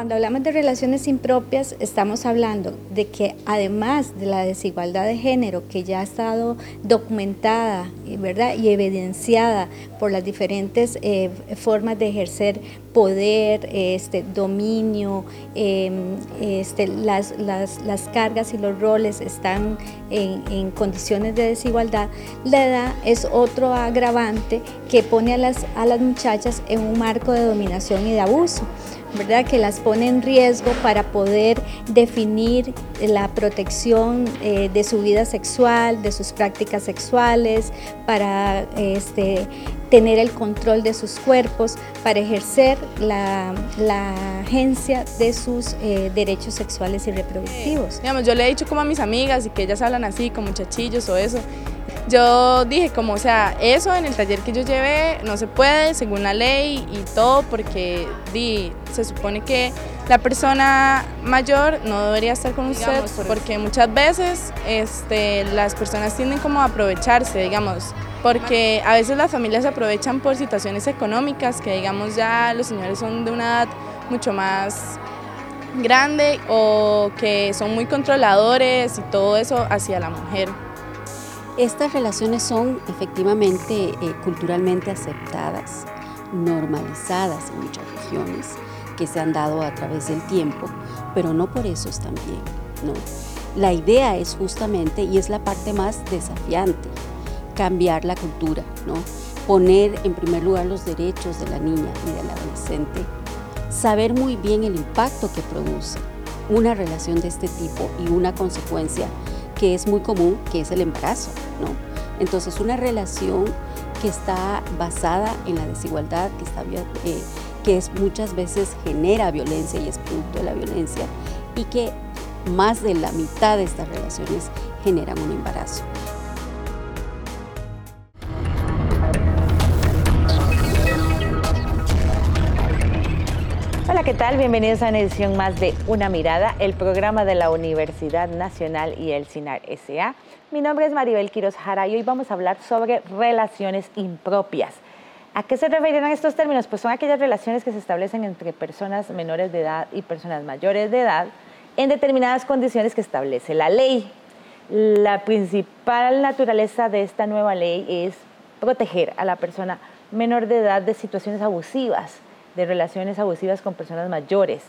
Cuando hablamos de relaciones impropias, estamos hablando de que además de la desigualdad de género que ya ha estado documentada ¿verdad? y evidenciada por las diferentes eh, formas de ejercer poder, este, dominio, em, este, las, las, cargas y los roles están en, en, condiciones de desigualdad, la edad es otro agravante que pone a las, a las muchachas en un marco de dominación y de abuso. ¿Verdad? que las pone en riesgo para poder definir la protección eh, de su vida sexual, de sus prácticas sexuales, para este, tener el control de sus cuerpos, para ejercer la, agencia de sus eh, derechos sexuales y reproductivos. Digamos, yo le he dicho como a mis amigas y que ellas hablan así, con muchachillos o eso, yo dije como, o sea, eso en el taller que yo llevé no se puede según la ley y todo porque di, se supone que la persona mayor no debería estar con usted porque muchas veces este, las personas tienden como a aprovecharse, digamos, porque a veces las familias se aprovechan por situaciones económicas que digamos ya los señores son de una edad mucho más grande o que son muy controladores y todo eso hacia la mujer. Estas relaciones son efectivamente eh, culturalmente aceptadas, normalizadas en muchas regiones que se han dado a través del tiempo, pero no por eso están bien, ¿no? La idea es justamente, y es la parte más desafiante, cambiar la cultura, ¿no? Poner en primer lugar los derechos de la niña y del adolescente, saber muy bien el impacto que produce una relación de este tipo y una consecuencia que es muy común, que es el embarazo, ¿no? Entonces, una relación que está basada en la desigualdad, que, está, eh, que es, muchas veces genera violencia y es producto de la violencia, y que más de la mitad de estas relaciones generan un embarazo. ¿Qué tal? Bienvenidos a una edición más de Una Mirada, el programa de la Universidad Nacional y el CINAR SA. Mi nombre es Maribel Quiroz Jara y hoy vamos a hablar sobre relaciones impropias. ¿A qué se refieren estos términos? Pues son aquellas relaciones que se establecen entre personas menores de edad y personas mayores de edad en determinadas condiciones que establece la ley. La principal naturaleza de esta nueva ley es proteger a la persona menor de edad de situaciones abusivas de relaciones abusivas con personas mayores.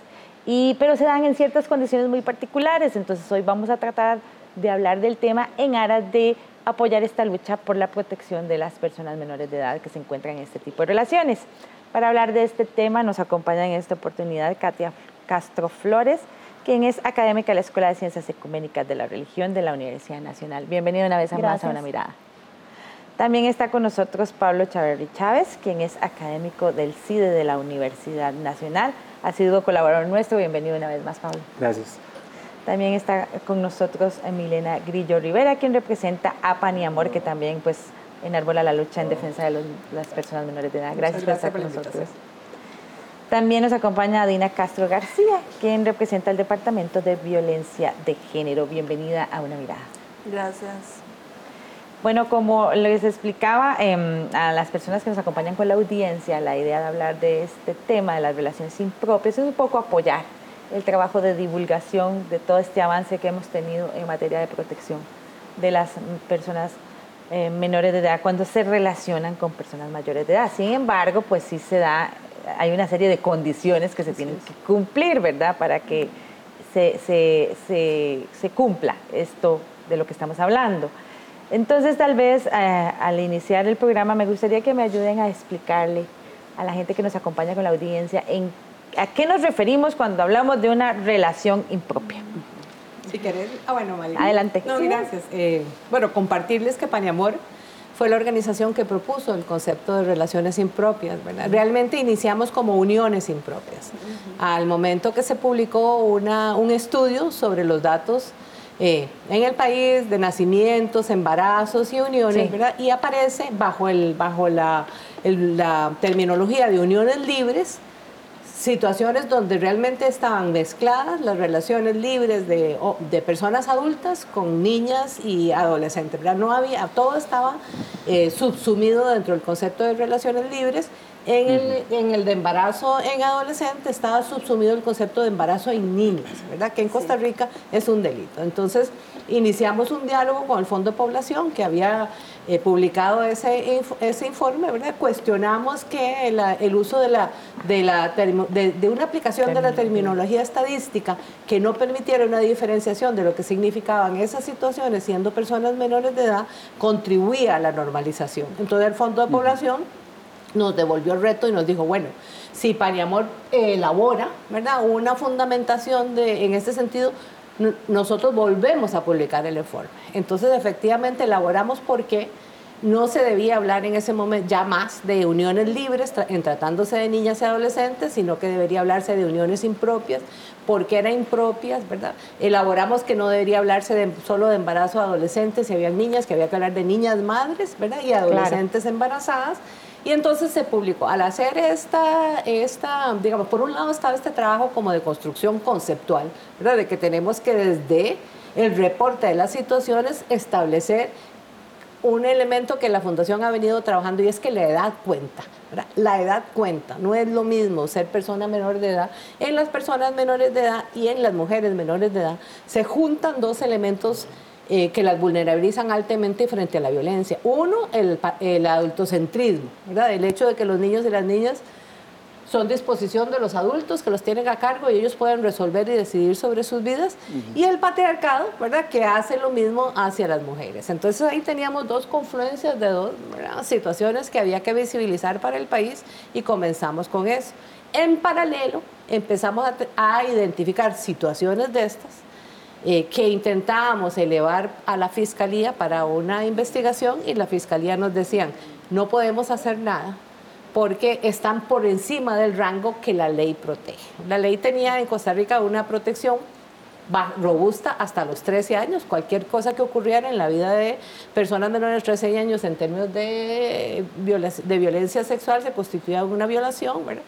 Y, pero se dan en ciertas condiciones muy particulares, entonces hoy vamos a tratar de hablar del tema en aras de apoyar esta lucha por la protección de las personas menores de edad que se encuentran en este tipo de relaciones. Para hablar de este tema nos acompaña en esta oportunidad Katia Castro Flores, quien es académica de la Escuela de Ciencias Ecuménicas de la Religión de la Universidad Nacional. Bienvenida una vez más a Una Mirada. También está con nosotros Pablo Chaverri Chávez, quien es académico del CIDE de la Universidad Nacional. Ha sido colaborador nuestro. Bienvenido una vez más, Pablo. Gracias. También está con nosotros Milena Grillo Rivera, quien representa a Pan y Amor, que también pues enarbola la lucha en defensa de las personas menores de edad. Gracias, por estar con nosotros. También nos acompaña Dina Castro García, quien representa el Departamento de Violencia de Género. Bienvenida a Una Mirada. Gracias. Bueno, como les explicaba em, a las personas que nos acompañan con la audiencia, la idea de hablar de este tema de las relaciones impropias es un poco apoyar el trabajo de divulgación de todo este avance que hemos tenido en materia de protección de las personas eh, menores de edad cuando se relacionan con personas mayores de edad. Sin embargo, pues sí se da, hay una serie de condiciones que se tienen que cumplir, ¿verdad? Para que se, se, se, se cumpla esto de lo que estamos hablando. Entonces, tal vez eh, al iniciar el programa me gustaría que me ayuden a explicarle a la gente que nos acompaña con la audiencia en a qué nos referimos cuando hablamos de una relación impropia. Si querés, ah, bueno, Adelante. No, gracias. Eh, bueno, compartirles que Paniamor fue la organización que propuso el concepto de relaciones impropias, ¿verdad? Realmente iniciamos como uniones impropias. Al momento que se publicó una, un estudio sobre los datos eh, en el país de nacimientos, embarazos y uniones, ¿verdad? Y aparece bajo, el, bajo la, la terminología de uniones libres situaciones donde realmente estaban mezcladas las relaciones libres de, de, personas adultas con niñas y adolescentes. ¿verdad? No había, todo estaba eh, subsumido dentro del concepto de relaciones libres En, el, en el de embarazo en adolescente estaba subsumido el concepto de embarazo en niñas, ¿verdad? Que en Costa Rica es un delito. Entonces, iniciamos un diálogo con el Fondo de Población que había eh, publicado ese, ese informe, ¿verdad? Cuestionamos que el uso de, la, de, la de, de, una aplicación de la terminología estadística que no permitiera una diferenciación de lo que significaban esas situaciones siendo personas menores de edad contribuía a la normalización. Entonces, el Fondo de Población nos devolvió el reto y nos dijo, bueno, si Paniamor elabora ¿verdad? una fundamentación de, en este sentido, nosotros volvemos a publicar el informe. Entonces, efectivamente, elaboramos porque no se debía hablar en ese momento ya más de uniones libres en tratándose de niñas y adolescentes, sino que debería hablarse de uniones impropias, porque eran impropias, ¿verdad? Elaboramos que no debería hablarse de, solo de embarazo de adolescentes, si había niñas, que había que hablar de niñas madres, ¿verdad? Y adolescentes embarazadas. Y entonces se publicó. Al hacer esta, esta, digamos, por un lado estaba este trabajo como de construcción conceptual, ¿verdad? De que tenemos que desde el reporte de las situaciones establecer un elemento que la Fundación ha venido trabajando y es que la edad cuenta. La edad cuenta, no es lo mismo ser persona menor de edad. En las personas menores de edad y en las mujeres menores de edad se juntan dos elementos eh, que las vulnerabilizan altamente frente a la violencia. Uno, el, el adultocentrismo, ¿verdad? el hecho de que los niños y las niñas son disposición de los adultos que los tienen a cargo y ellos pueden resolver y decidir sobre sus vidas. Y el patriarcado, ¿verdad? Que hace lo mismo hacia las mujeres. Entonces ahí teníamos dos confluencias de dos situaciones que había que visibilizar para el país y comenzamos con eso. En paralelo, empezamos a, a identificar situaciones de estas eh, que intentábamos elevar a la fiscalía para una investigación y la fiscalía nos decían, no podemos hacer nada porque están por encima del rango que la ley protege. La ley tenía en Costa Rica una protección robusta hasta los 13 años. Cualquier cosa que ocurriera en la vida de personas menores de 13 años en términos de, de violencia sexual se constituía una violación, ¿verdad?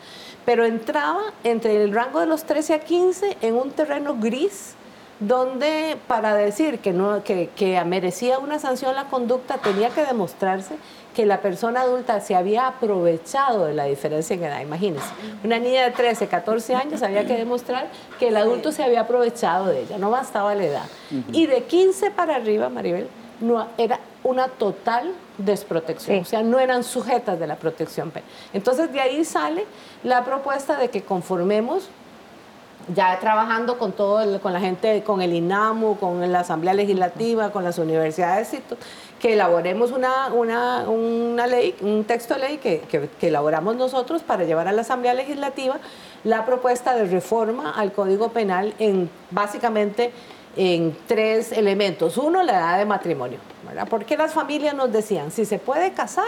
Pero entraba entre el rango de los 13 a 15 en un terreno gris donde para decir que, no, que, que merecía una sanción la conducta tenía que demostrarse que la persona adulta se había aprovechado de la diferencia en edad. Imagínense, una niña de 13, 14 años había que demostrar que el adulto se había aprovechado de ella, no bastaba la edad. Y de 15 para arriba, Maribel, no, era una total desprotección, o sea, no eran sujetas de la protección. Entonces de ahí sale la propuesta de que conformemos ya trabajando con todo, con la gente, con el INAMU, con la Asamblea Legislativa, con las universidades, que elaboremos una, una, una ley, un texto de ley que, que, elaboramos nosotros para llevar a la Asamblea Legislativa la propuesta de reforma al Código Penal en básicamente en tres elementos. Uno, la edad de matrimonio. ¿verdad? Porque las familias nos decían, si se puede casar,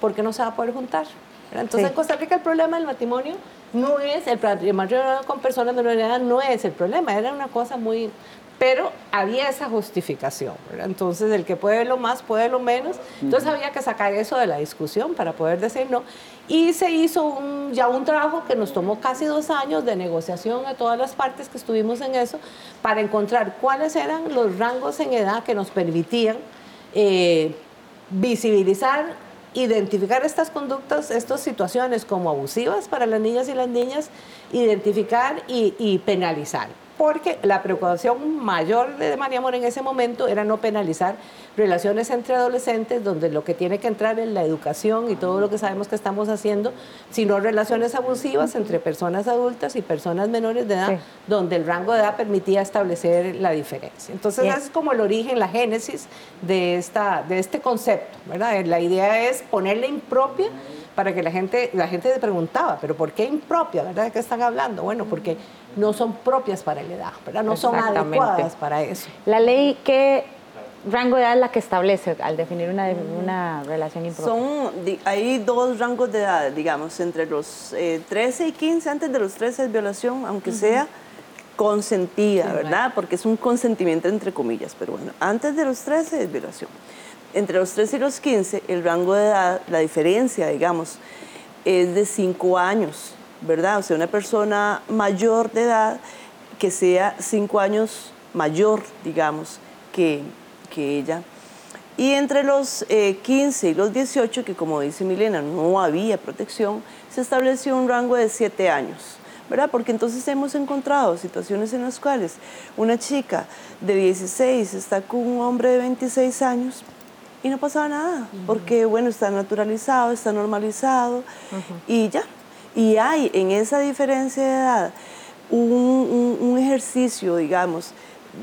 ¿por qué no se va a poder juntar? Entonces en Costa Rica el problema del matrimonio no es, el matrimonio con personas de edad no es el problema, era una cosa muy... Pero había esa justificación, entonces el que puede lo más puede lo menos, entonces había que sacar eso de la discusión para poder decir no. Y se hizo un, ya un trabajo que nos tomó casi dos años de negociación de todas las partes que estuvimos en eso, para encontrar cuáles eran los rangos en edad que nos permitían eh, visibilizar identificar estas conductas, estas situaciones como abusivas para las niñas y las niñas, identificar y, penalizar. Porque la preocupación mayor de María Amor en ese momento era no penalizar relaciones entre adolescentes, donde lo que tiene que entrar es la educación y todo lo que sabemos que estamos haciendo, sino relaciones abusivas entre personas adultas y personas menores de edad, donde el rango de edad permitía establecer la diferencia. Entonces, es como el origen, la génesis de, esta, de este concepto, ¿verdad? La idea es ponerle impropia para que la gente, la gente se preguntaba, pero ¿por qué impropia? ¿Verdad? ¿De qué están hablando? Bueno, porque no son propias para la edad, ¿verdad? No son adecuadas para eso. La ley que rango de edad es la que establece al definir una, una relación impropia? Son, hay dos rangos de edad, digamos, entre los 13 eh, y 15, antes de los 13 es violación, aunque sea consentida, ¿verdad? Porque es un consentimiento entre comillas, pero bueno, antes de los 13 es violación. Entre los 13 y los 15, el rango de edad, la diferencia, digamos, es de 5 años, ¿verdad? O sea, una persona mayor de edad que sea 5 años mayor, digamos, que, que ella. Y entre los 15 y los 18, que como dice Milena, no había protección, se estableció un rango de 7 años. ¿verdad? Porque entonces hemos encontrado situaciones en las cuales una chica de 16 está con un hombre de 26 años y no pasaba nada, porque bueno, está naturalizado, está normalizado y ya. Y hay en esa diferencia de edad un, ejercicio, digamos,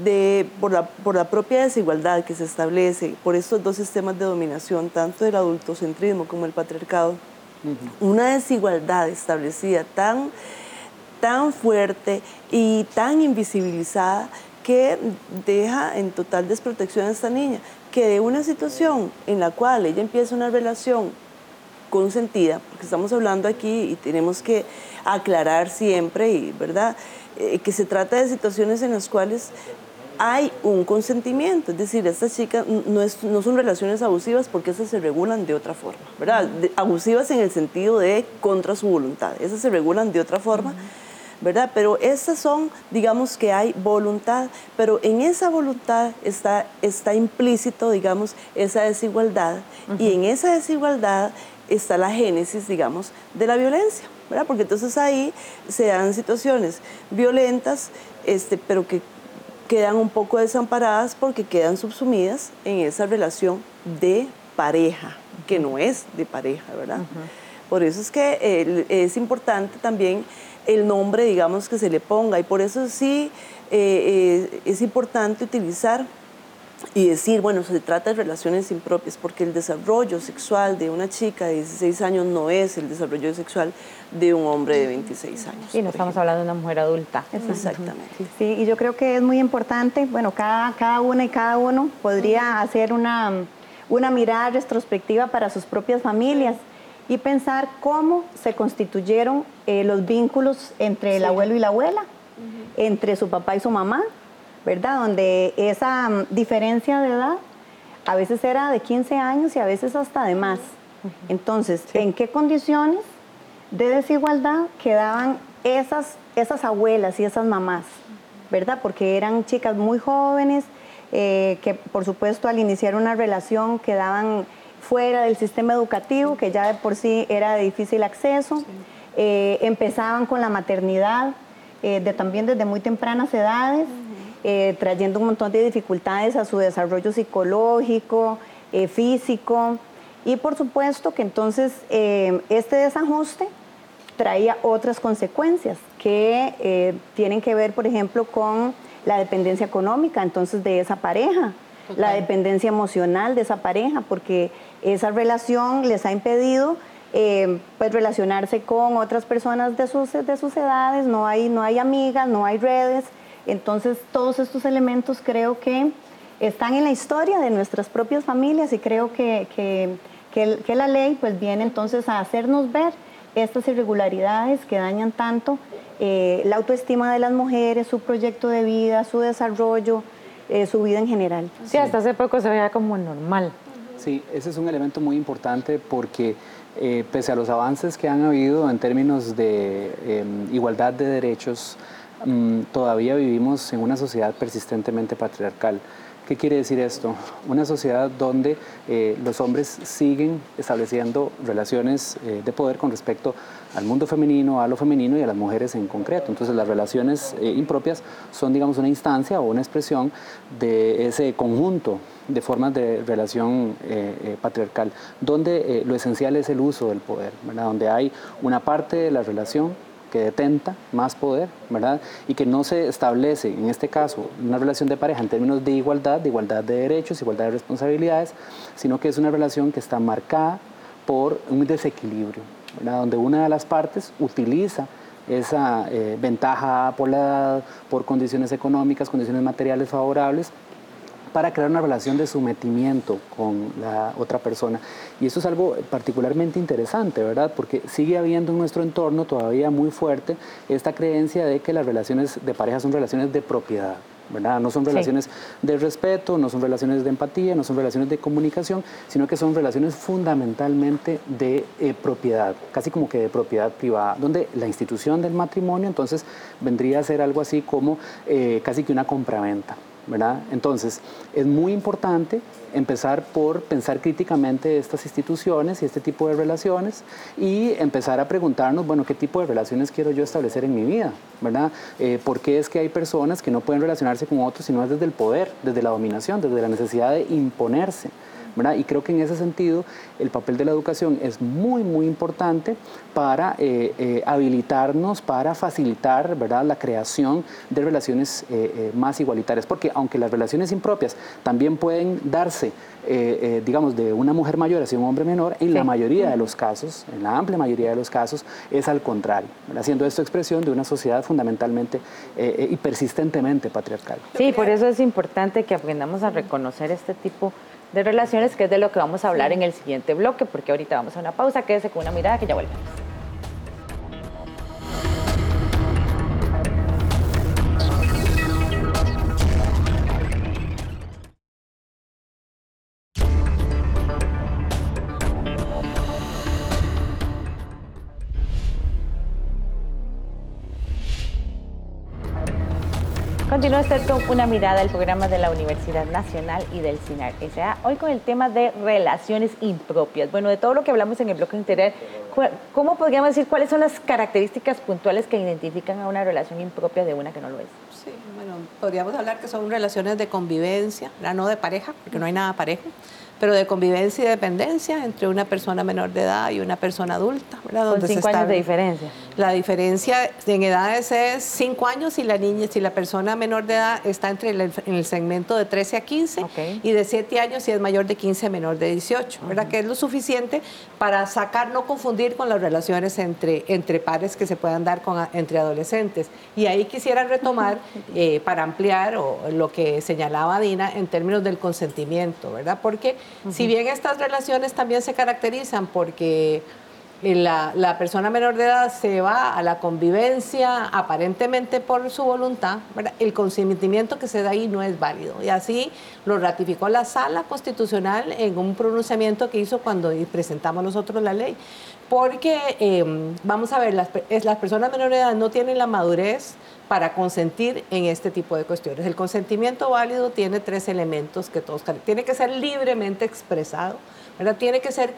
de, por, la, por la propia desigualdad que se establece por estos dos sistemas de dominación, tanto del adultocentrismo como el patriarcado, una desigualdad establecida tan tan fuerte y tan invisibilizada que deja en total desprotección a esta niña, que de una situación en la cual ella empieza una relación consentida, porque estamos hablando aquí y tenemos que aclarar siempre, y, ¿verdad? Eh, que se trata de situaciones en las cuales hay un consentimiento, es decir, estas chicas no, no son relaciones abusivas porque esas se regulan de otra forma, ¿verdad? abusivas en el sentido de contra su voluntad, esas se regulan de otra forma. ¿Verdad? Pero esas son, digamos que hay voluntad, pero en esa voluntad está, está implícito, digamos, esa desigualdad y en esa desigualdad está la génesis, digamos, de la violencia, ¿verdad? Porque entonces ahí se dan situaciones violentas, este, pero que quedan un poco desamparadas porque quedan subsumidas en esa relación de pareja, que no es de pareja, ¿verdad? Por eso es que eh, es importante también el nombre, digamos, que se le ponga. Y por eso sí eh, eh, es importante utilizar y decir, bueno, se trata de relaciones impropias, porque el desarrollo sexual de una chica de 16 años no es el desarrollo sexual de un hombre de 26 años. Y no estamos hablando de una mujer adulta. Exactamente. Sí, y yo creo que es muy importante, bueno, cada, cada una y cada uno podría hacer una, una mirada retrospectiva para sus propias familias y pensar cómo se constituyeron eh, los vínculos entre el abuelo y la abuela, entre su papá y su mamá, ¿verdad? Donde esa mm, diferencia de edad a veces era de 15 años y a veces hasta de más. Entonces, ¿en qué condiciones de desigualdad quedaban esas, esas abuelas y esas mamás? ¿Verdad? Porque eran chicas muy jóvenes, eh, que por supuesto al iniciar una relación quedaban fuera del sistema educativo, que ya de por sí era de difícil acceso. Eh, empezaban con la maternidad, eh, de, también desde muy tempranas edades, eh, trayendo un montón de dificultades a su desarrollo psicológico, físico. Y por supuesto que entonces este desajuste traía otras consecuencias que tienen que ver, por ejemplo, con la dependencia económica entonces de esa pareja, la dependencia emocional de esa pareja, porque esa relación les ha impedido eh, pues relacionarse con otras personas de sus, de sus edades, no hay, no hay amigas, no hay redes. Entonces todos estos elementos creo que están en la historia de nuestras propias familias y creo que, que, que, la ley pues viene entonces a hacernos ver estas irregularidades que dañan tanto eh, la autoestima de las mujeres, su proyecto de vida, su desarrollo, eh, su vida en general. Sí, hasta hace poco se veía como normal. Sí, ese es un elemento muy importante porque eh, pese a los avances que han habido en términos de em, igualdad de derechos, mm, todavía vivimos en una sociedad persistentemente patriarcal. ¿Qué quiere decir esto? Una sociedad donde eh, los hombres siguen estableciendo relaciones eh, de poder con respecto al mundo femenino, a lo femenino y a las mujeres en concreto. Entonces las relaciones eh, impropias son, digamos, una instancia o una expresión de ese conjunto de formas de relación patriarcal, donde lo esencial es el uso del poder, donde hay una parte de la relación que detenta más poder, ¿verdad? Y que no se establece, en este caso, una relación de pareja en términos de igualdad, de igualdad de derechos, igualdad de responsabilidades, sino que es una relación que está marcada por un desequilibrio, Donde una de las partes utiliza esa eh, ventaja por la edad, por condiciones económicas, condiciones materiales favorables, para crear una relación de sometimiento con la otra persona. Y eso es algo particularmente interesante, ¿verdad? Porque sigue habiendo en nuestro entorno todavía muy fuerte esta creencia de que las relaciones de pareja son relaciones de propiedad. ¿Verdad? No son relaciones de respeto, no son relaciones de empatía, no son relaciones de comunicación, sino que son relaciones fundamentalmente de eh, propiedad, casi como que de propiedad privada, donde la institución del matrimonio entonces vendría a ser algo así como eh, casi que una compraventa. Entonces, es muy importante empezar por pensar críticamente estas instituciones y este tipo de relaciones y empezar a preguntarnos, bueno, ¿qué tipo de relaciones quiero yo establecer en mi vida? ¿Verdad? Eh, ¿Por qué es que hay personas que no pueden relacionarse con otros si no es desde el poder, desde la dominación, desde la necesidad de imponerse? Y creo que en ese sentido el papel de la educación es muy, muy importante para eh, eh, habilitarnos, para facilitar ¿verdad? la creación de relaciones eh, más igualitarias, porque aunque las relaciones impropias también pueden darse, digamos, de una mujer mayor hacia un hombre menor, en la mayoría de los casos, en la amplia mayoría de los casos, es al contrario, haciendo esto expresión de una sociedad fundamentalmente y persistentemente patriarcal. Sí, por eso es importante que aprendamos a reconocer este tipo de de relaciones, que es de lo que vamos a hablar en el siguiente bloque, porque ahorita vamos a una pausa, quédese con una mirada que ya volvemos. Continúa usted con una mirada al programa de la Universidad Nacional y del CINAR S.A. Hoy con el tema de relaciones impropias. Bueno, de todo lo que hablamos en el bloque anterior, ¿cómo podríamos decir cuáles son las características puntuales que identifican a una relación impropia de una que no lo es? Sí, bueno, podríamos hablar que son relaciones de convivencia, no de pareja, porque no hay nada parejo pero de convivencia y dependencia entre una persona menor de edad y una persona adulta. ¿verdad? Con cinco años de diferencia. La diferencia en edades es cinco años si la niña, si la persona menor de edad está entre el, en el segmento de 13 a 15 y de 7 años si es mayor de 15 menor de 18, ¿verdad? Que es lo suficiente para sacar, no confundir con las relaciones entre, entre pares que se puedan dar con, entre adolescentes. Y ahí quisiera retomar eh, para ampliar o, lo que señalaba Dina en términos del consentimiento, ¿verdad? Porque si bien estas relaciones también se caracterizan porque la, persona menor de edad se va a la convivencia aparentemente por su voluntad, el consentimiento que se da ahí no es válido. Y así lo ratificó la sala constitucional en un pronunciamiento que hizo cuando presentamos nosotros la ley. Porque, em, vamos a ver, las, las personas menores de edad no tienen la madurez para consentir en este tipo de cuestiones. El consentimiento válido tiene tres elementos que todos tiene que ser libremente expresado, ¿verdad? tiene que ser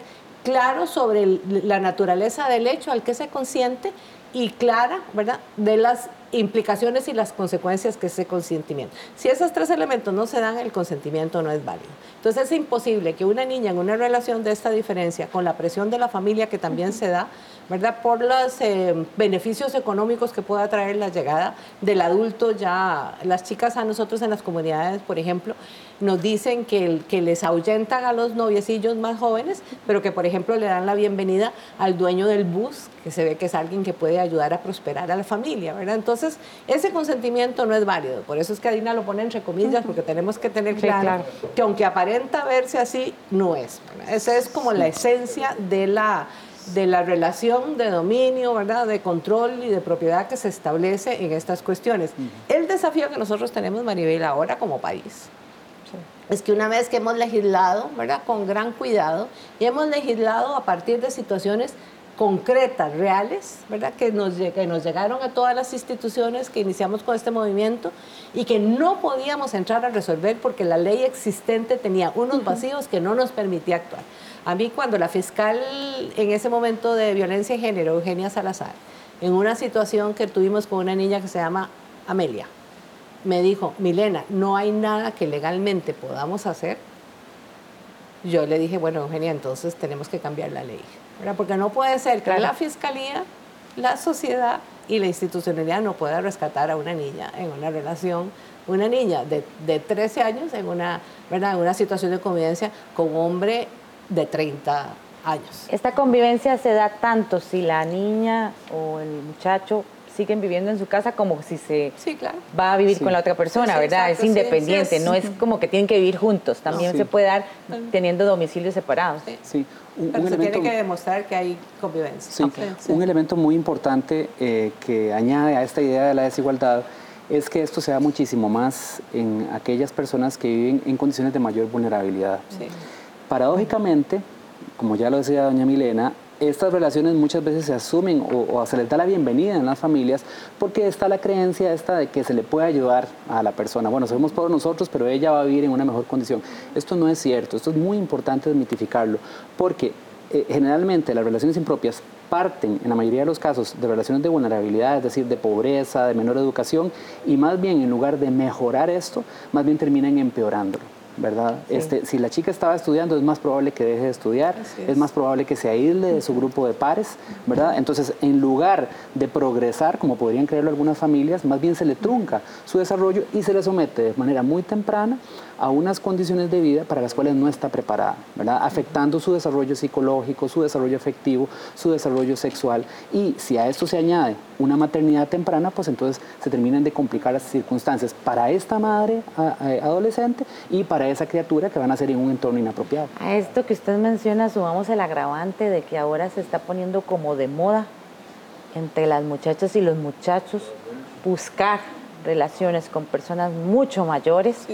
claro sobre la naturaleza del hecho al que se consiente y clara, ¿verdad?, de las implicaciones y las consecuencias que ese consentimiento. Si esos tres elementos no se dan, el consentimiento no es válido. Entonces es imposible que una niña en una relación de esta diferencia, con la presión de la familia que también se da, ¿verdad? Por los eh, beneficios económicos que pueda traer la llegada del adulto ya, las chicas a nosotros en las comunidades, por ejemplo, nos dicen que, que les ahuyentan a los noviecillos más jóvenes, pero que por ejemplo le dan la bienvenida al dueño del bus, que se ve que es alguien que puede ayudar a prosperar a la familia, ¿verdad? Entonces, ese consentimiento no es válido, por eso es que Adina lo pone entre comillas, porque tenemos que tener claro, que aunque aparenta verse así, no es. Esa es como la esencia de la de la relación de dominio, ¿verdad? de control y de propiedad que se establece en estas cuestiones. El desafío que nosotros tenemos, Maribel, ahora como país, es que una vez que hemos legislado, ¿verdad? con gran cuidado, y hemos legislado a partir de situaciones concretas, reales, ¿verdad? Que nos, que nos llegaron a todas las instituciones que iniciamos con este movimiento y que no podíamos entrar a resolver porque la ley existente tenía unos vacíos que no nos permitía actuar. A mí cuando la fiscal en ese momento de violencia de género, Eugenia Salazar, en una situación que tuvimos con una niña que se llama Amelia, me dijo, Milena, no hay nada que legalmente podamos hacer. Yo le dije, bueno, Eugenia, entonces tenemos que cambiar la ley, porque no puede ser que la fiscalía, la sociedad y la institucionalidad no pueda rescatar a una niña en una relación una niña de, de 13 años en una, ¿verdad? en una situación de convivencia con un hombre de 30 años. Esta convivencia se da tanto si la niña o el muchacho siguen viviendo en su casa como si se va a vivir con la otra persona, ¿verdad? es independiente, no es como que tienen que vivir juntos, también se puede dar teniendo domicilios separados. Sí. Un, Pero se tiene que demostrar que hay convivencia. Un elemento muy importante eh, que añade a esta idea de la desigualdad es que esto se da muchísimo más en aquellas personas que viven en condiciones de mayor vulnerabilidad. Paradójicamente, como ya lo decía doña Milena, estas relaciones muchas veces se asumen o, se les da la bienvenida en las familias porque está la creencia esta de que se le puede ayudar a la persona. Bueno, somos por nosotros, pero ella va a vivir en una mejor condición. Esto no es cierto, esto es muy importante desmitificarlo, porque eh, generalmente las relaciones impropias parten, en la mayoría de los casos, de relaciones de vulnerabilidad, es decir, de pobreza, de menor educación, y más bien en lugar de mejorar esto, más bien terminan empeorándolo. ¿Verdad? Este, si la chica estaba estudiando, es más probable que deje de estudiar, es. más probable que se aísle de su grupo de pares, ¿verdad? Entonces, en lugar de progresar, como podrían creerlo algunas familias, más bien se le trunca su desarrollo y se le somete de manera muy temprana a unas condiciones de vida para las cuales no está preparada, ¿verdad? Afectando su desarrollo psicológico, su desarrollo afectivo, su desarrollo sexual. Y si a esto se añade una maternidad temprana, pues entonces se terminan de complicar las circunstancias para esta madre adolescente y para esa criatura que van a ser en un entorno inapropiado. A esto que usted menciona, sumamos el agravante de que ahora se está poniendo como de moda entre las muchachas y los muchachos buscar relaciones con personas mucho mayores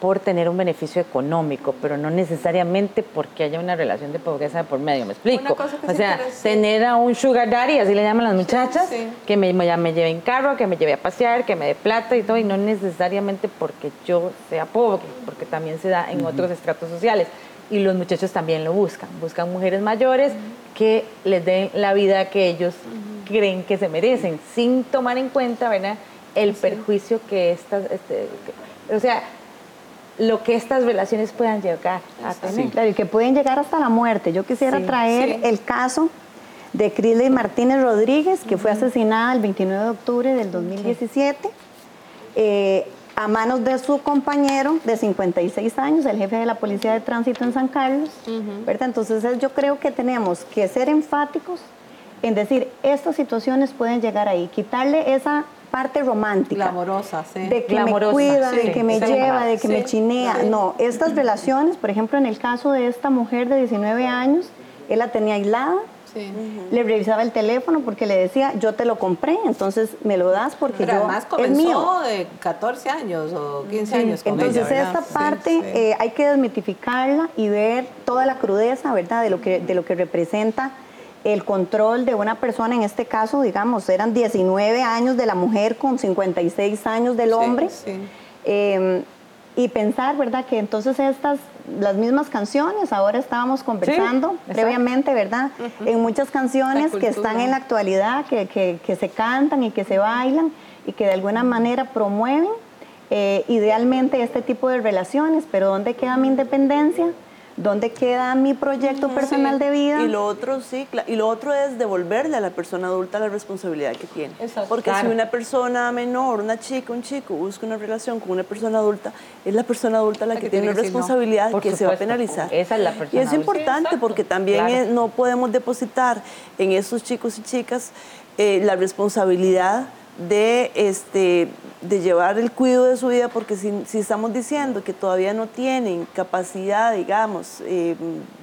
por tener un beneficio económico, pero no necesariamente porque haya una relación de pobreza por medio, ¿me explico? o sea, tener a un sugar daddy, así le llaman las muchachas, que me, me, me lleve en carro, que me lleve a pasear, que me dé plata y todo, y no necesariamente porque yo sea pobre, porque también se da en otros estratos sociales. Y los muchachos también lo buscan, buscan mujeres mayores que les den la vida que ellos creen que se merecen, sin tomar en cuenta, ¿verdad? El perjuicio que estas, este, o sea, lo que estas relaciones puedan llegar a tener. claro, y que pueden llegar hasta la muerte. Yo quisiera traer el caso de Crisley Martínez Rodríguez, que fue asesinada el 29 de octubre del 2017, eh, a manos de su compañero de 56 años, el jefe de la Policía de Tránsito en San Carlos. Entonces yo creo que tenemos que ser enfáticos en decir, estas situaciones pueden llegar ahí, quitarle esa parte romántica. sí. De que me cuida, de que me lleva, de que me chinea. No, estas relaciones, por ejemplo, en el caso de esta mujer de 19 años, él la tenía aislada. Le revisaba el teléfono porque le decía, yo te lo compré, entonces me lo das porque Pero yo además comenzó de 14 años o 15 años con Entonces esta parte eh, hay que desmitificarla y ver toda la crudeza, ¿verdad? De lo que, de lo que representa el control de una persona, en este caso, digamos, eran 19 años de la mujer con 56 años del hombre. Em, y pensar, ¿verdad? Que entonces estas, las mismas canciones, ahora estábamos conversando previamente, ¿verdad? En muchas canciones que están en la actualidad, que, que, se cantan y que se bailan y que de alguna manera promueven eh, idealmente este tipo de relaciones, pero ¿dónde queda mi independencia? ¿Dónde queda mi proyecto personal de vida? Y lo otro, sí, y lo otro es devolverle a la persona adulta la responsabilidad que tiene. Porque si una persona menor, una chica, un chico, busca una relación con una persona adulta, es la persona adulta la, que, tiene una responsabilidad que se va a penalizar. Esa es la persona Y es importante porque también no podemos depositar en esos chicos y chicas eh, la responsabilidad de, este, de llevar el cuidado de su vida, porque si, estamos diciendo que todavía no tienen capacidad, digamos, eh,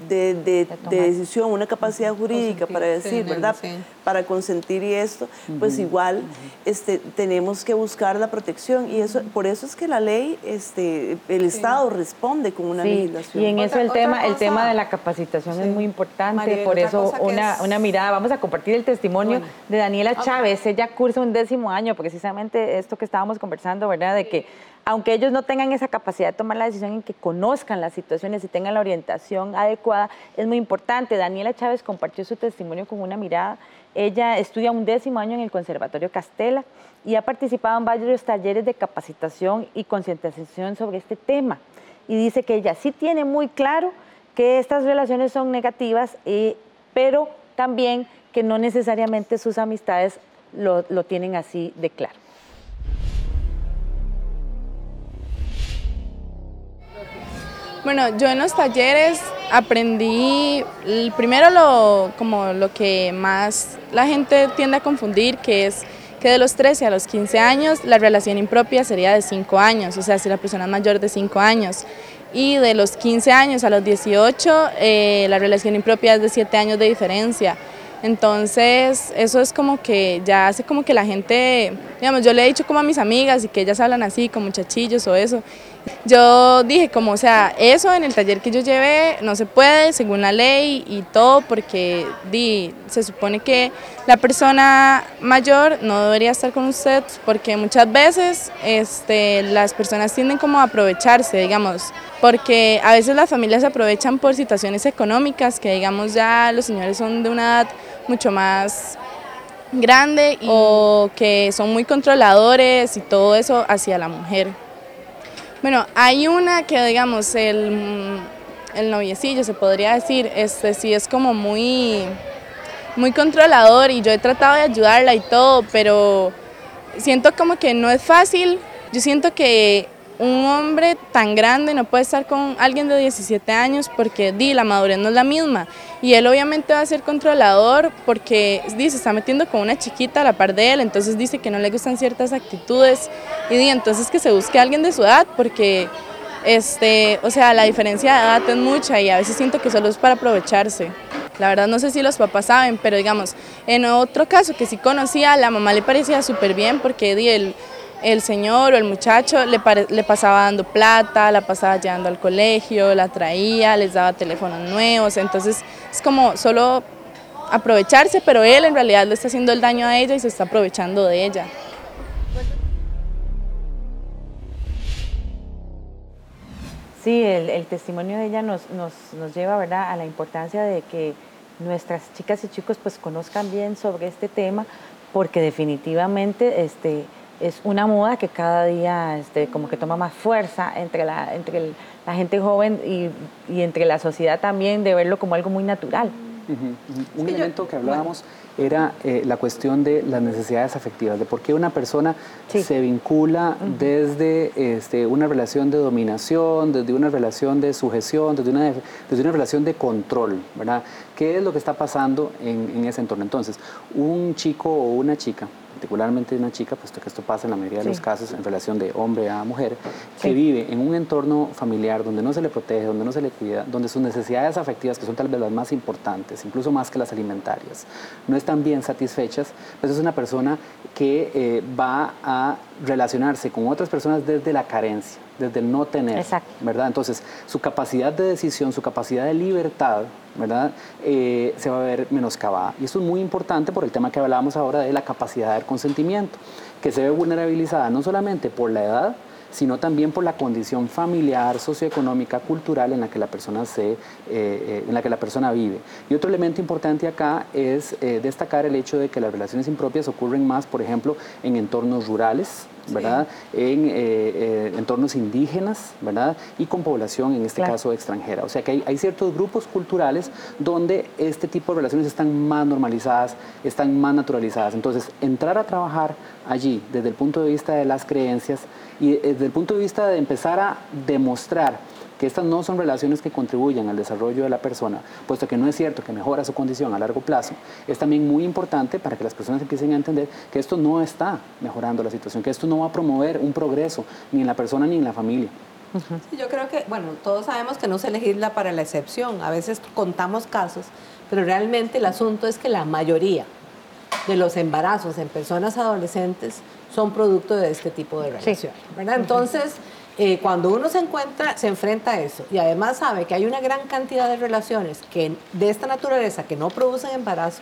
de, decisión, una capacidad jurídica para decir, ¿verdad? Para consentir y esto, pues igual este, tenemos que buscar la protección y eso, por eso es que la ley, este, el Estado responde con una legislación. Y en eso el tema, el tema de la capacitación es muy importante, por eso una, una, mirada, vamos a compartir el testimonio de Daniela Chávez, ella cursa un décimo año, precisamente esto que estábamos conversando, ¿verdad? De que aunque ellos no tengan esa capacidad de tomar la decisión en que conozcan las situaciones y tengan la orientación adecuada, es muy importante. Daniela Chávez compartió su testimonio con una mirada. Ella estudia un décimo año en el Conservatorio Castela y ha participado en varios talleres de capacitación y concientización sobre este tema. Y dice que ella sí tiene muy claro que estas relaciones son negativas, eh, pero también que no necesariamente sus amistades lo, tienen así de claro. Bueno, yo en los talleres aprendí primero lo, como lo que más la gente tiende a confundir, que es que de los 13 a los 15 años la relación impropia sería de 5 años, o sea, si la persona es mayor de 5 años. Y de los 15 años a los 18 eh, la relación impropia es de 7 años de diferencia. Entonces, eso es como que ya hace como que la gente, digamos, yo le he dicho como a mis amigas y que ellas hablan así, con muchachillos o eso, Yo dije como, o sea, eso en el taller que yo llevé no se puede según la ley y todo porque di, se supone que la persona mayor no debería estar con usted porque muchas veces este, las personas tienden como a aprovecharse, digamos, porque a veces las familias se aprovechan por situaciones económicas que digamos ya los señores son de una edad mucho más grande o que son muy controladores y todo eso hacia la mujer. Bueno, hay una que digamos el, el noviecillo se podría decir, este sí es como muy, muy controlador y yo he tratado de ayudarla y todo, pero siento como que no es fácil. Yo siento que un hombre tan grande no puede estar con alguien de 17 años porque di, la madurez no es la misma. Y él obviamente va a ser controlador porque di, se está metiendo con una chiquita a la par de él, entonces dice que no le gustan ciertas actitudes y di, entonces que se busque a alguien de su edad porque, este, o sea, la diferencia de edad es mucha y a veces siento que solo es para aprovecharse. La verdad no sé si los papás saben, pero digamos, en otro caso que sí conocía, la mamá le parecía súper bien porque di, él el señor o el muchacho le, le, pasaba dando plata, la pasaba llevando al colegio, la traía, les daba teléfonos nuevos, entonces es como solo aprovecharse, pero él en realidad le está haciendo el daño a ella y se está aprovechando de ella. Sí, el, testimonio de ella nos, nos, nos, lleva ¿verdad? a la importancia de que nuestras chicas y chicos pues conozcan bien sobre este tema, porque definitivamente este, es una moda que cada día este, como que toma más fuerza entre la, entre la gente joven y, y, entre la sociedad también de verlo como algo muy natural. Un elemento que hablábamos era eh, la cuestión de las necesidades afectivas, de por qué una persona se vincula desde este, una relación de dominación, desde una relación de sujeción, desde una, desde una relación de control, ¿verdad? ¿Qué es lo que está pasando en, en ese entorno? Entonces, un chico o una chica particularmente una chica, puesto que esto pasa en la mayoría de los casos en relación de hombre a mujer, que vive en un entorno familiar donde no se le protege, donde no se le cuida, donde sus necesidades afectivas, que son tal vez las más importantes, incluso más que las alimentarias, no están bien satisfechas, pues es una persona que eh, va a relacionarse con otras personas desde la carencia, desde el no tener, ¿verdad? Entonces, su capacidad de decisión, su capacidad de libertad, ¿verdad? Eh, se va a ver menoscabada. Y eso es muy importante por el tema que hablábamos ahora de la capacidad del consentimiento, que se ve vulnerabilizada no solamente por la edad, sino también por la condición familiar, socioeconómica, cultural en la que la persona, se, eh, eh, en la, que la persona vive. Y otro elemento importante acá es destacar el hecho de que las relaciones impropias ocurren más, por ejemplo, en entornos rurales, ¿verdad? En eh, eh, entornos indígenas, ¿verdad? Y con población, en este caso, extranjera. O sea que hay, ciertos grupos culturales donde este tipo de relaciones están más normalizadas, están más naturalizadas. Entonces, entrar a trabajar allí desde el punto de vista de las creencias y eh, desde el punto de vista de empezar a demostrar que estas no son relaciones que contribuyan al desarrollo de la persona, puesto que no es cierto que mejora su condición a largo plazo, es también muy importante para que las personas empiecen a entender que esto no está mejorando la situación, que esto no va a promover un progreso ni en la persona ni en la familia. yo creo que, bueno, todos sabemos que no se legisla para la excepción, a veces contamos casos, pero realmente el asunto es que la mayoría de los embarazos en personas adolescentes son producto de este tipo de relación, ¿verdad? Entonces, eh, cuando uno se encuentra, se enfrenta a eso y además sabe que hay una gran cantidad de relaciones que, de esta naturaleza que no producen embarazo,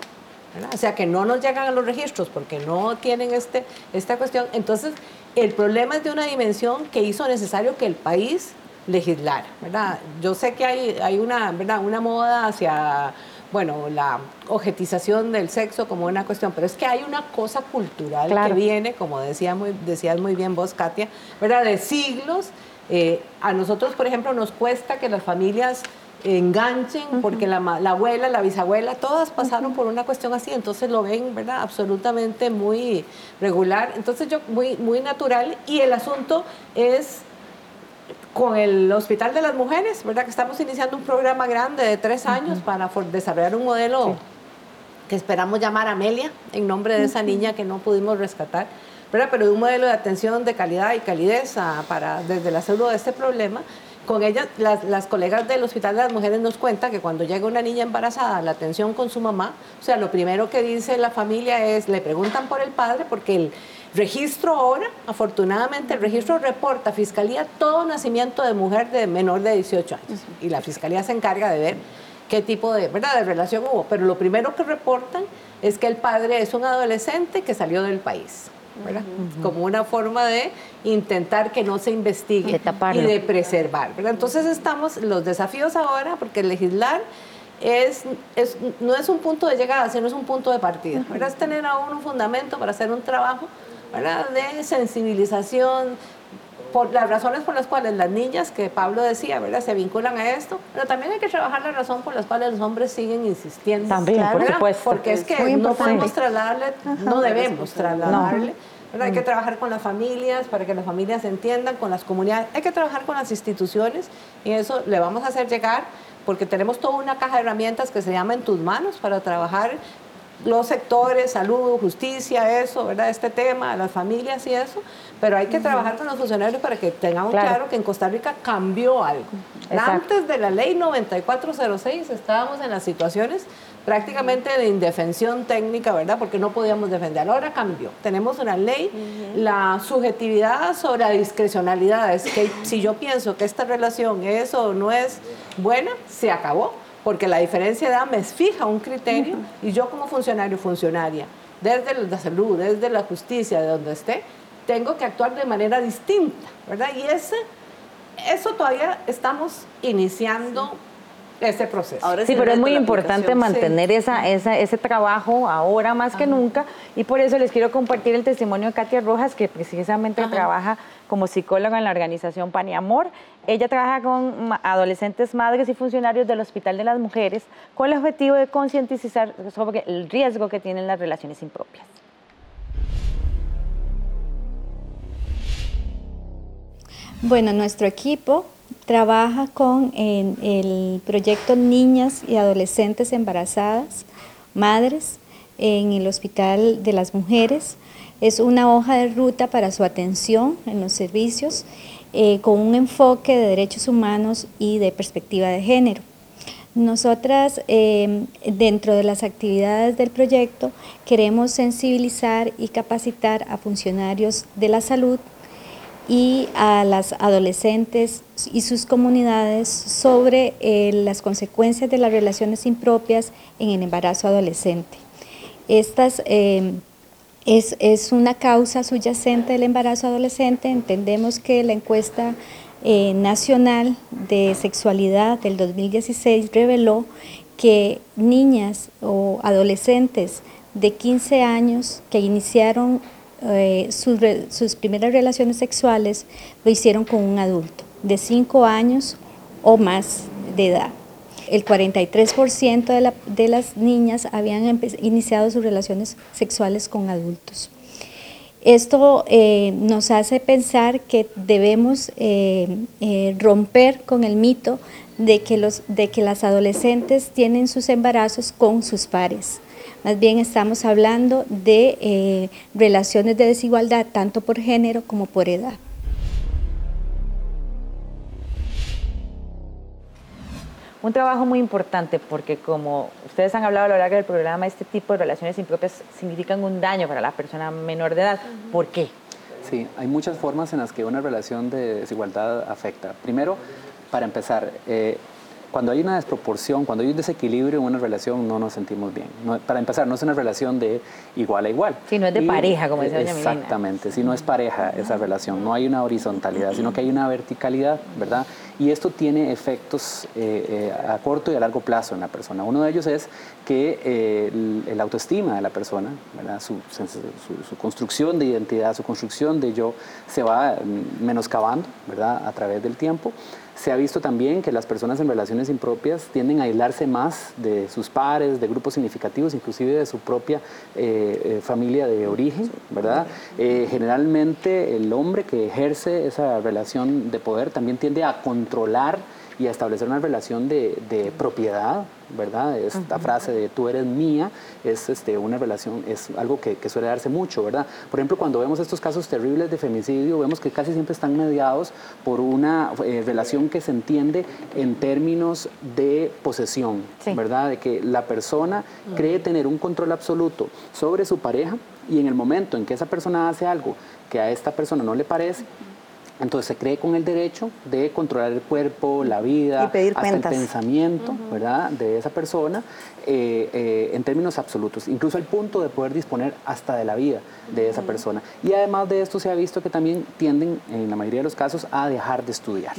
o sea, que no nos llegan a los registros porque no tienen este, esta cuestión, entonces el problema es de una dimensión que hizo necesario que el país legislara. ¿verdad? Yo sé que hay, hay una, ¿verdad? una moda hacia bueno, la objetización del sexo como una cuestión, pero es que hay una cosa cultural que viene, como decía muy, decías muy bien vos, Katia, ¿verdad? De siglos. Eh, a nosotros, por ejemplo, nos cuesta que las familias enganchen, porque la, abuela, la bisabuela, todas pasaron por una cuestión así, entonces lo ven, ¿verdad? Absolutamente muy regular, entonces yo, muy, muy natural, y el asunto es con el Hospital de las Mujeres, ¿verdad? Que estamos iniciando un programa grande de tres años para desarrollar un modelo que esperamos llamar Amelia, en nombre de esa niña que no pudimos rescatar, ¿verdad? Pero un modelo de atención de calidad y calidez para, desde la salud de este problema. con ellas, las, las, colegas del Hospital de las Mujeres nos cuentan que cuando llega una niña embarazada, la atención con su mamá, o sea, lo primero que dice la familia es, le preguntan por el padre, porque el registro ahora, afortunadamente, el registro reporta a Fiscalía todo nacimiento de mujer de menor de 18 años. Y la Fiscalía se encarga de ver qué tipo de, ¿verdad? de relación hubo. Pero lo primero que reportan es que el padre es un adolescente que salió del país. Como una forma de intentar que no se investigue y de preservar. Entonces estamos, los desafíos ahora, porque legislar es, es, no es un punto de llegada, sino es un punto de partida. Es tener aún un fundamento para hacer un trabajo de sensibilización, por las razones por las cuales las niñas, que Pablo decía, ¿verdad? se vinculan a esto, pero también hay que trabajar la razón por las cuales los hombres siguen insistiendo. También, por supuesto. Porque es que no podemos trasladarle, no debemos trasladarle. Hay que trabajar con las familias para que las familias entiendan, con las comunidades, hay que trabajar con las instituciones y eso le vamos a hacer llegar porque tenemos toda una caja de herramientas que se llama En tus manos para trabajar los sectores, salud, justicia, eso, ¿verdad? Este tema, las familias y eso, pero hay que trabajar con los funcionarios para que tengamos claro. que en Costa Rica cambió algo. Antes de la ley 9406 estábamos en las situaciones prácticamente de indefensión técnica, ¿verdad? Porque no podíamos defender. Ahora cambió. Tenemos una ley, la subjetividad sobre la discrecionalidad. Es que si yo pienso que esta relación es o no es buena, se acabó porque la diferencia de edad me fija un criterio y yo como funcionario, funcionaria, desde la salud, desde la justicia, de donde esté, tengo que actuar de manera distinta, ¿verdad? Y ese, eso todavía estamos iniciando ese proceso. sí, pero es muy importante mantener esa, ese trabajo ahora más que nunca y por eso les quiero compartir el testimonio de Katia Rojas, que precisamente trabaja como psicóloga en la organización Pan y Amor. Ella trabaja con adolescentes madres y funcionarios del Hospital de las Mujeres con el objetivo de concientizar sobre el riesgo que tienen las relaciones impropias. Bueno, nuestro equipo trabaja con el proyecto Niñas y Adolescentes Embarazadas, Madres, en el Hospital de las Mujeres. Es una hoja de ruta para su atención en los servicios eh, con un enfoque de derechos humanos y de perspectiva de género. Nosotras, eh, dentro de las actividades del proyecto, queremos sensibilizar y capacitar a funcionarios de la salud y a las adolescentes y sus comunidades sobre eh, las consecuencias de las relaciones impropias en el embarazo adolescente. Estas eh, es, es, una causa subyacente del embarazo adolescente. Entendemos que la encuesta eh, nacional de sexualidad del 2016 reveló que niñas o adolescentes de 15 años que iniciaron eh, sus, primeras relaciones sexuales lo hicieron con un adulto de 5 años o más de edad. El 43% de, de, las niñas habían iniciado sus relaciones sexuales con adultos. Esto eh, nos hace pensar que debemos eh, romper con el mito de que, los, de que las adolescentes tienen sus embarazos con sus pares. Más bien estamos hablando de eh, relaciones de desigualdad tanto por género como por edad. Un trabajo muy importante porque como ustedes han hablado a lo largo del programa, este tipo de relaciones impropias significan un daño para la persona menor de edad. ¿Por qué? Sí, hay muchas formas en las que una relación de desigualdad afecta. Primero, para empezar, eh, cuando hay una desproporción, cuando hay un desequilibrio en una relación, no nos sentimos bien. para empezar, no es una relación de igual a igual. Si no es de pareja, como doña Exactamente, si no es pareja esa relación, no hay una horizontalidad, sino que hay una verticalidad, ¿verdad? Y esto tiene efectos eh, eh, a corto y a largo plazo en la persona. Uno de ellos es que eh, el, autoestima de la persona, ¿verdad? Su, su, construcción de identidad, su construcción de yo, se va mm, menoscabando ¿verdad? a través del tiempo. Se ha visto también que las personas en relaciones impropias tienden a aislarse más de sus pares, de grupos significativos, inclusive de su propia eh, eh, familia de origen, ¿verdad? Eh, generalmente el hombre que ejerce esa relación de poder también tiende a controlar y a establecer una relación de, de propiedad, ¿verdad? Esta frase de tú eres mía es este, una relación, es algo que, que, suele darse mucho, ¿verdad? Por ejemplo, cuando vemos estos casos terribles de femicidio, vemos que casi siempre están mediados por una eh, relación que se entiende en términos de posesión, ¿verdad? De que la persona cree tener un control absoluto sobre su pareja y en el momento en que esa persona hace algo que a esta persona no le parece, entonces se cree con el derecho de controlar el cuerpo, la vida, hasta el pensamiento ¿verdad? de esa persona eh, eh, en términos absolutos, incluso al punto de poder disponer hasta de la vida de esa persona. Y además de esto se ha visto que también tienden, en la mayoría de los casos, a dejar de estudiar.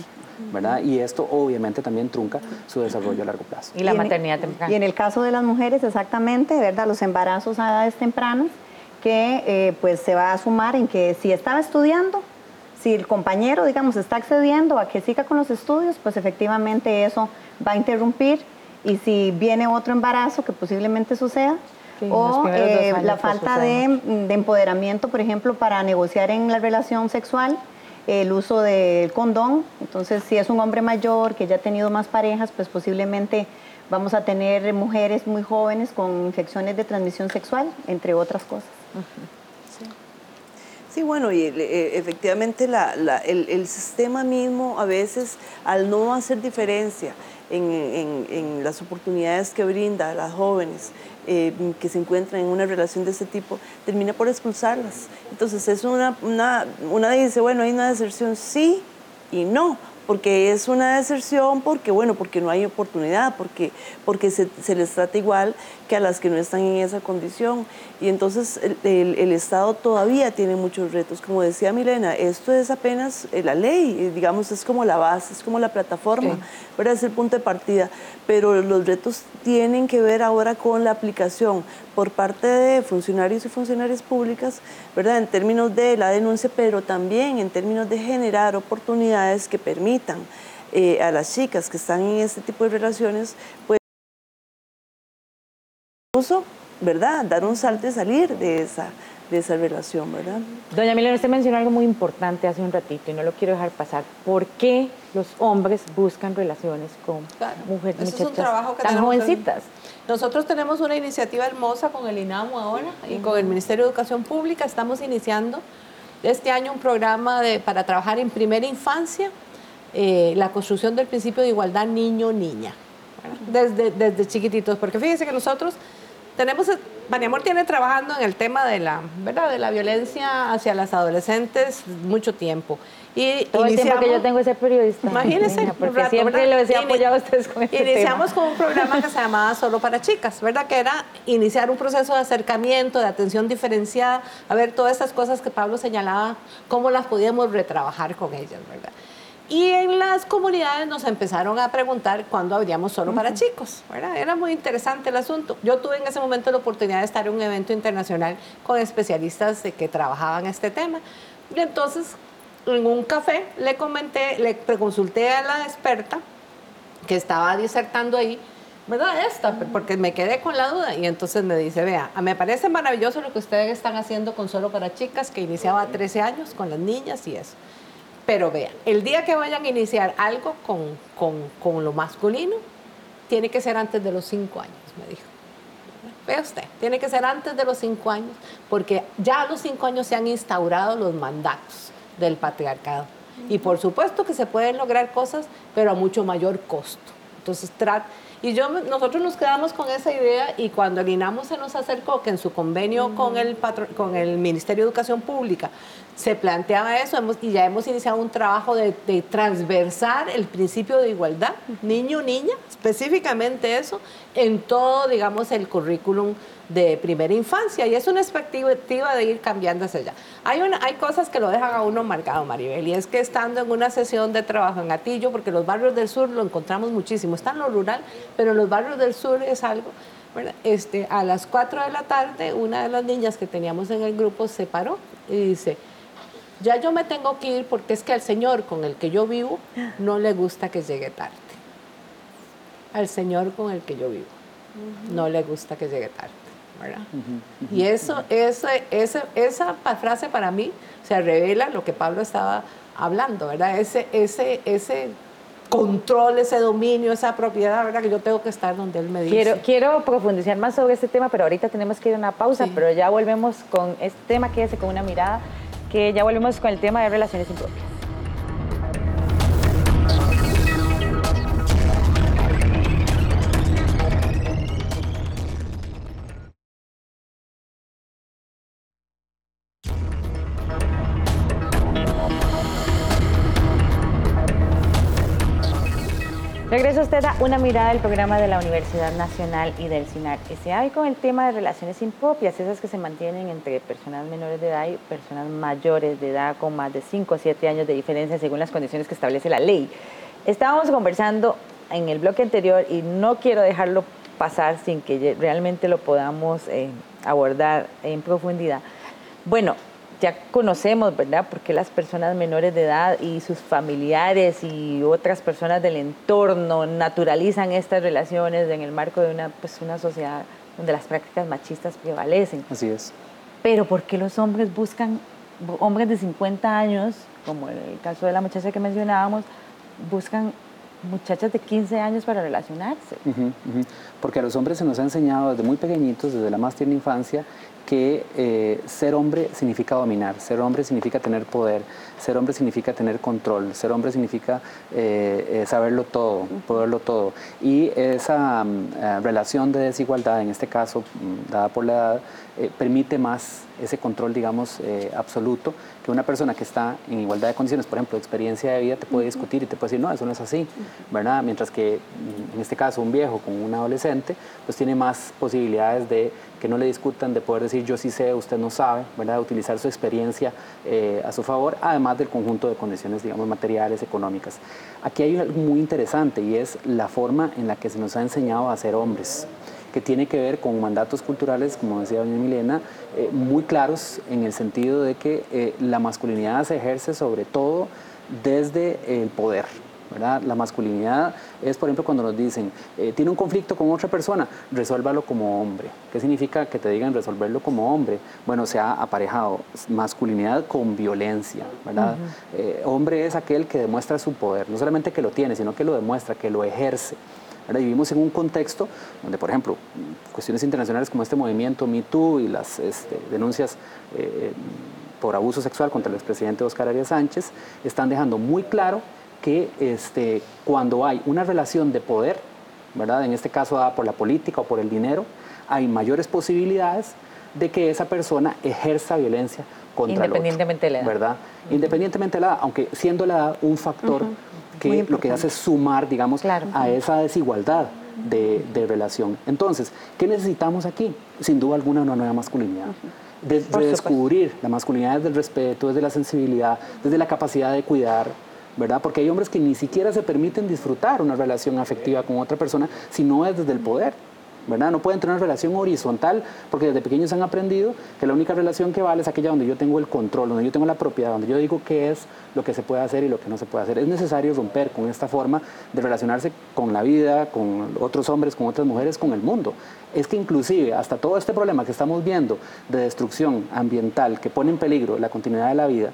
¿verdad? Y esto obviamente también trunca su desarrollo a largo plazo. Y la maternidad temprana. Y en el caso de las mujeres, exactamente, ¿verdad? Los embarazos a edades tempranas, que eh, pues se va a sumar en que si estaba estudiando, si el compañero, digamos, está accediendo a que siga con los estudios, pues efectivamente eso va a interrumpir. Y si viene otro embarazo que posiblemente suceda, o eh, la falta de, de, empoderamiento, por ejemplo, para negociar en la relación sexual, el uso del condón, entonces si es un hombre mayor que ya ha tenido más parejas, pues posiblemente vamos a tener mujeres muy jóvenes con infecciones de transmisión sexual, entre otras cosas. Sí, bueno, y eh, efectivamente el, sistema mismo a veces, al no hacer diferencia en, las oportunidades que brinda a las jóvenes eh, que se encuentran en una relación de ese tipo, termina por expulsarlas. Entonces es una, una, una dice, bueno, hay una deserción, sí y no porque es una deserción, porque bueno, porque no hay oportunidad, porque, porque se, les trata igual que a las que no están en esa condición. Y entonces el, Estado todavía tiene muchos retos. Como decía Milena, esto es apenas eh, la ley, digamos, es como la base, es como la plataforma, es el punto de partida. Pero los retos tienen que ver ahora con la aplicación por parte de funcionarios y funcionarias públicas, ¿verdad? En términos de la denuncia, pero también en términos de generar oportunidades que permitan eh, a las chicas que están en este tipo de relaciones, pues incluso, ¿verdad? Dar un salto y salir de esa, de esa relación, ¿verdad? Doña Milena, usted mencionó algo muy importante hace un ratito y no lo quiero dejar pasar. ¿Por qué los hombres buscan relaciones con mujeres, muchachas tan jovencitas? Nosotros tenemos una iniciativa hermosa con el INAMO ahora y con el Ministerio de Educación Pública. Estamos iniciando este año un programa de, para trabajar en primera infancia eh, la construcción del principio de igualdad niño-niña, desde, desde chiquititos. Porque fíjense que nosotros tenemos, María Amor tiene trabajando en el tema de la, ¿verdad? de la violencia hacia las adolescentes mucho tiempo. Y Todo el tiempo que yo tengo ese periodista. Imagínense. porque siempre decía apoyado a ustedes con este Iniciamos con un programa que se llamaba Solo para Chicas, ¿verdad? Que era iniciar un proceso de acercamiento, de atención diferenciada, a ver todas estas cosas que Pablo señalaba, cómo las podíamos retrabajar con ellas, ¿verdad? Y en las comunidades nos empezaron a preguntar cuándo habríamos solo para chicos. ¿verdad? Era muy interesante el asunto. Yo tuve en ese momento la oportunidad de estar en un evento internacional con especialistas de que trabajaban este tema. Y entonces, en un café, le comenté, le consulté a la experta que estaba disertando ahí, ¿verdad? Esta, porque me quedé con la duda. Y entonces me dice, vea, me parece maravilloso lo que ustedes están haciendo con Solo para Chicas, que iniciaba a 13 años con las niñas y eso. Pero vean, el día que vayan a iniciar algo con, con, lo masculino, tiene que ser antes de los cinco años, me dijo. Ve usted, tiene que ser antes de los cinco años, porque ya a los cinco años se han instaurado los mandatos del patriarcado. Y por supuesto que se pueden lograr cosas, pero a mucho mayor costo. Entonces, y yo, nosotros nos quedamos con esa idea y cuando el INAMO se nos acercó, que en su convenio con, el con el Ministerio de Educación Pública se planteaba eso y ya hemos iniciado un trabajo de, transversar el principio de igualdad, niño-niña, específicamente eso, en todo, digamos, el currículum de primera infancia y es una expectativa de ir cambiando hacia allá. Hay, hay cosas que lo dejan a uno marcado, Maribel, y es que estando en una sesión de trabajo en Atillo, porque los barrios del sur lo encontramos muchísimo, está en lo rural, pero en los barrios del sur es algo, este, a las 4 de la tarde una de las niñas que teníamos en el grupo se paró y dice, ya yo me tengo que ir porque es que al señor con el que yo vivo no le gusta que llegue tarde. Al señor con el que yo vivo no le gusta que llegue tarde. Y eso, esa, esa frase para mí se revela lo que Pablo estaba hablando, ¿verdad? Ese, ese, ese control, ese dominio, esa propiedad, ¿verdad? Que yo tengo que estar donde él me dice. Quiero, quiero profundizar más sobre este tema, pero ahorita tenemos que ir a una pausa, pero ya volvemos con este tema, quédese con una mirada, que ya volvemos con el tema de relaciones impropias. Usted a una mirada del programa de la Universidad Nacional y del CINAR SA con el tema de relaciones impropias, esas que se mantienen entre personas menores de edad y personas mayores de edad con más de 5 o 7 años de diferencia según las condiciones que establece la ley. Estábamos conversando en el bloque anterior y no quiero dejarlo pasar sin que realmente lo podamos eh, abordar en profundidad. Bueno, ya conocemos, ¿verdad?, por qué las personas menores de edad y sus familiares y otras personas del entorno naturalizan estas relaciones en el marco de una, pues, una sociedad donde las prácticas machistas prevalecen. Así es. Pero ¿por qué los hombres buscan, hombres de 50 años, como en el caso de la muchacha que mencionábamos, buscan muchachas de 15 años para relacionarse? Porque a los hombres se nos ha enseñado desde muy pequeñitos, desde la más tierna infancia, que eh, ser hombre significa dominar, ser hombre significa tener poder, ser hombre significa tener control, ser hombre significa eh, eh, saberlo todo, poderlo todo. Y esa mm, relación de desigualdad, en este caso mm, dada por la edad, permite más ese control, digamos, absoluto, que una persona que está en igualdad de condiciones, por ejemplo, de experiencia de vida, te puede discutir y te puede decir, no, eso no es así, ¿verdad? Mientras que, mm, en este caso, un viejo con un adolescente, pues tiene más posibilidades de que no le discutan, de poder decir yo sí sé, usted no sabe, ¿verdad? utilizar su experiencia eh, a su favor, además del conjunto de condiciones, digamos, materiales, económicas. Aquí hay algo muy interesante y es la forma en la que se nos ha enseñado a ser hombres que tiene que ver con mandatos culturales, como decía doña Milena, eh, muy claros en el sentido de que eh, la masculinidad se ejerce sobre todo desde el poder, la masculinidad es, por ejemplo, cuando nos dicen, eh, tiene un conflicto con otra persona, resuélvalo como hombre. ¿Qué significa que te digan resolverlo como hombre? Bueno, se ha aparejado masculinidad con violencia, ¿verdad? Eh, hombre es aquel que demuestra su poder, no solamente que lo tiene, sino que lo demuestra, que lo ejerce. Ahora vivimos en un contexto donde, por ejemplo, cuestiones internacionales como este movimiento Me Too y las este, denuncias eh, por abuso sexual contra el expresidente Oscar Arias Sánchez están dejando muy claro que este, cuando hay una relación de poder, ¿verdad? en este caso dada por la política o por el dinero, hay mayores posibilidades de que esa persona ejerza violencia contra Independientemente el otro, de la edad. ¿verdad? Independientemente de la edad, aunque siendo la edad un factor que lo que hace es sumar, digamos, a esa desigualdad de, de, relación. Entonces, ¿qué necesitamos aquí? Sin duda alguna una nueva masculinidad. De, redescubrir la masculinidad desde el respeto, desde la sensibilidad, desde la capacidad de cuidar, ¿verdad? Porque hay hombres que ni siquiera se permiten disfrutar una relación afectiva con otra persona si no es desde el poder. ¿verdad? No pueden tener una relación horizontal porque desde pequeños han aprendido que la única relación que vale es aquella donde yo tengo el control, donde yo tengo la propiedad, donde yo digo qué es lo que se puede hacer y lo que no se puede hacer. Es necesario romper con esta forma de relacionarse con la vida, con otros hombres, con otras mujeres, con el mundo. Es que inclusive hasta todo este problema que estamos viendo de destrucción ambiental que pone en peligro la continuidad de la vida,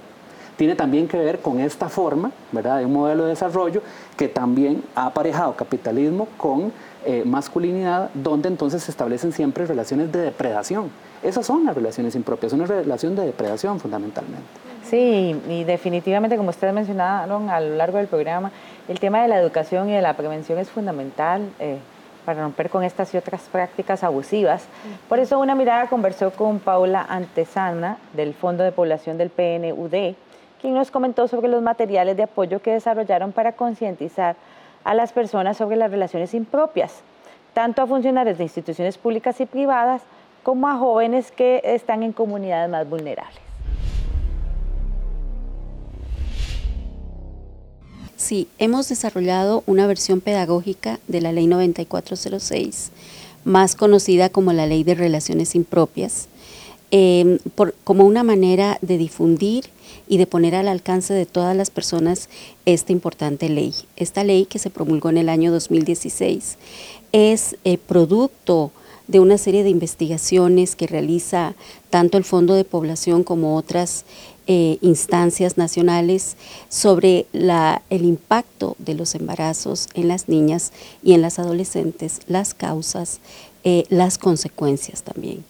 tiene también que ver con esta forma, ¿verdad?, de un modelo de desarrollo que también ha aparejado capitalismo con eh, masculinidad, donde entonces se establecen siempre relaciones de depredación. Esas son las relaciones impropias, una relación de depredación fundamentalmente. Sí, y definitivamente, como ustedes mencionaron a lo largo del programa, el tema de la educación y de la prevención es fundamental. Eh, para romper con estas y otras prácticas abusivas. Por eso Una Mirada conversó con Paula Antesana del Fondo de Población del PNUD, quien nos comentó sobre los materiales de apoyo que desarrollaron para concientizar a las personas sobre las relaciones impropias, tanto a funcionarios de instituciones públicas y privadas como a jóvenes que están en comunidades más vulnerables. Sí, hemos desarrollado una versión pedagógica de la Ley 9406, más conocida como la Ley de Relaciones Impropias, eh, como una manera de difundir y de poner al alcance de todas las personas esta importante ley. Esta ley que se promulgó en el año 2016 es eh, producto de una serie de investigaciones que realiza tanto el Fondo de Población como otras eh, instancias nacionales sobre el impacto de los embarazos en las niñas y en las adolescentes, las causas, eh, las consecuencias también.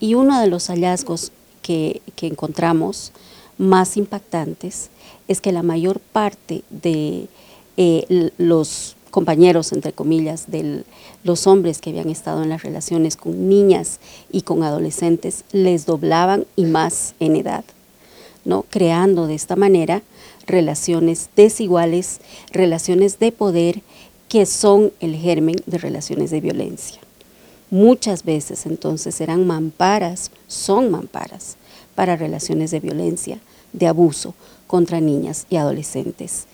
Y uno de los hallazgos que encontramos más impactantes es que la mayor parte de eh, los compañeros, entre comillas, de los hombres que habían estado en las relaciones con niñas y con adolescentes, les doblaban y más en edad, ¿no? creando de esta manera relaciones desiguales, relaciones de poder que son el germen de relaciones de violencia. Muchas veces entonces eran mamparas, son mamparas para relaciones de violencia, de abuso contra niñas y adolescentes,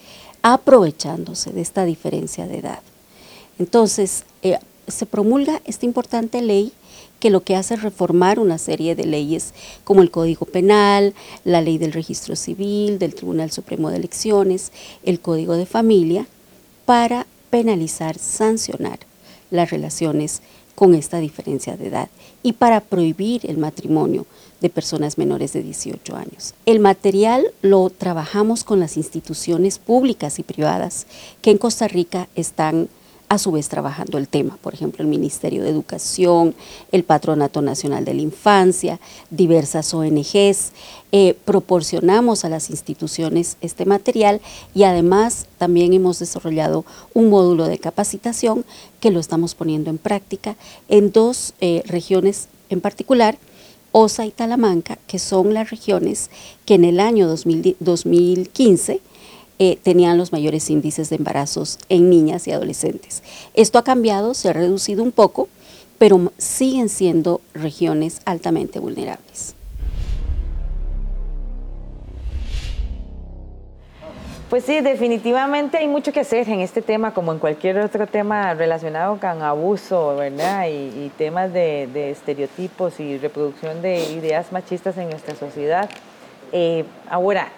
aprovechándose de esta diferencia de edad. Entonces, eh, se promulga esta importante ley que lo que hace es reformar una serie de leyes como el Código Penal, la ley del registro civil, del Tribunal Supremo de Elecciones, el Código de Familia, para penalizar, sancionar las relaciones con esta diferencia de edad y para prohibir el matrimonio de personas menores de 18 años. El material lo trabajamos con las instituciones públicas y privadas que en Costa Rica están a su vez trabajando el tema, por ejemplo, el Ministerio de Educación, el Patronato Nacional de la Infancia, diversas ONGs. Eh, proporcionamos a las instituciones este material y además también hemos desarrollado un módulo de capacitación que lo estamos poniendo en práctica en dos eh, regiones en particular, Osa y Talamanca, que son las regiones que en el año 2015 eh, tenían los mayores índices de embarazos en niñas y adolescentes. Esto ha cambiado, se ha reducido un poco, pero siguen siendo regiones altamente vulnerables. Pues sí, definitivamente hay mucho que hacer en este tema, como en cualquier otro tema relacionado con abuso, ¿verdad? Y, temas de, estereotipos y reproducción de ideas machistas en nuestra sociedad. Eh, ahora,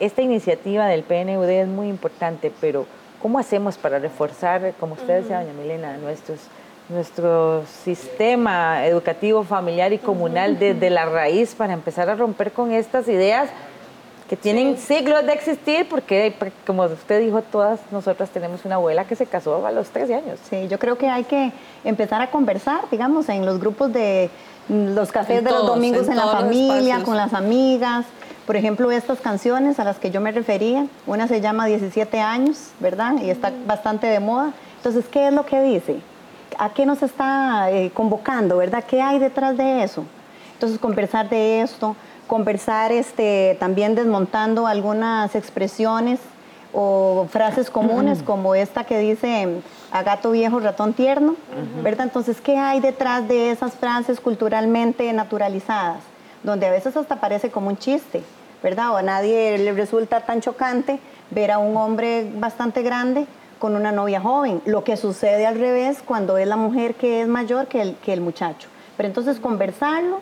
esta iniciativa del PNUD es muy importante, pero ¿cómo hacemos para reforzar, como usted decía, doña Milena, nuestros, nuestro sistema educativo, familiar y comunal desde la raíz para empezar a romper con estas ideas que tienen siglos de existir, porque como usted dijo, todas nosotras tenemos una abuela que se casó a los 13 años. Sí, yo creo que hay que empezar a conversar, digamos, en los grupos de los cafés de los domingos en, la familia, con las amigas, por ejemplo, estas canciones a las que yo me refería, una se llama 17 años, ¿verdad? Y está bastante de moda. Entonces, ¿qué es lo que dice? ¿A qué nos está eh, convocando, verdad? ¿Qué hay detrás de eso? Entonces, conversar de esto, conversar este, también desmontando algunas expresiones o frases comunes como esta que dice a gato viejo, ratón tierno, ¿verdad? Entonces, ¿qué hay detrás de esas frases culturalmente naturalizadas? donde a veces hasta parece como un chiste, ¿verdad? O a nadie le resulta tan chocante ver a un hombre bastante grande con una novia joven, lo que sucede al revés cuando es la mujer que es mayor que el, que el muchacho. Pero entonces conversarlo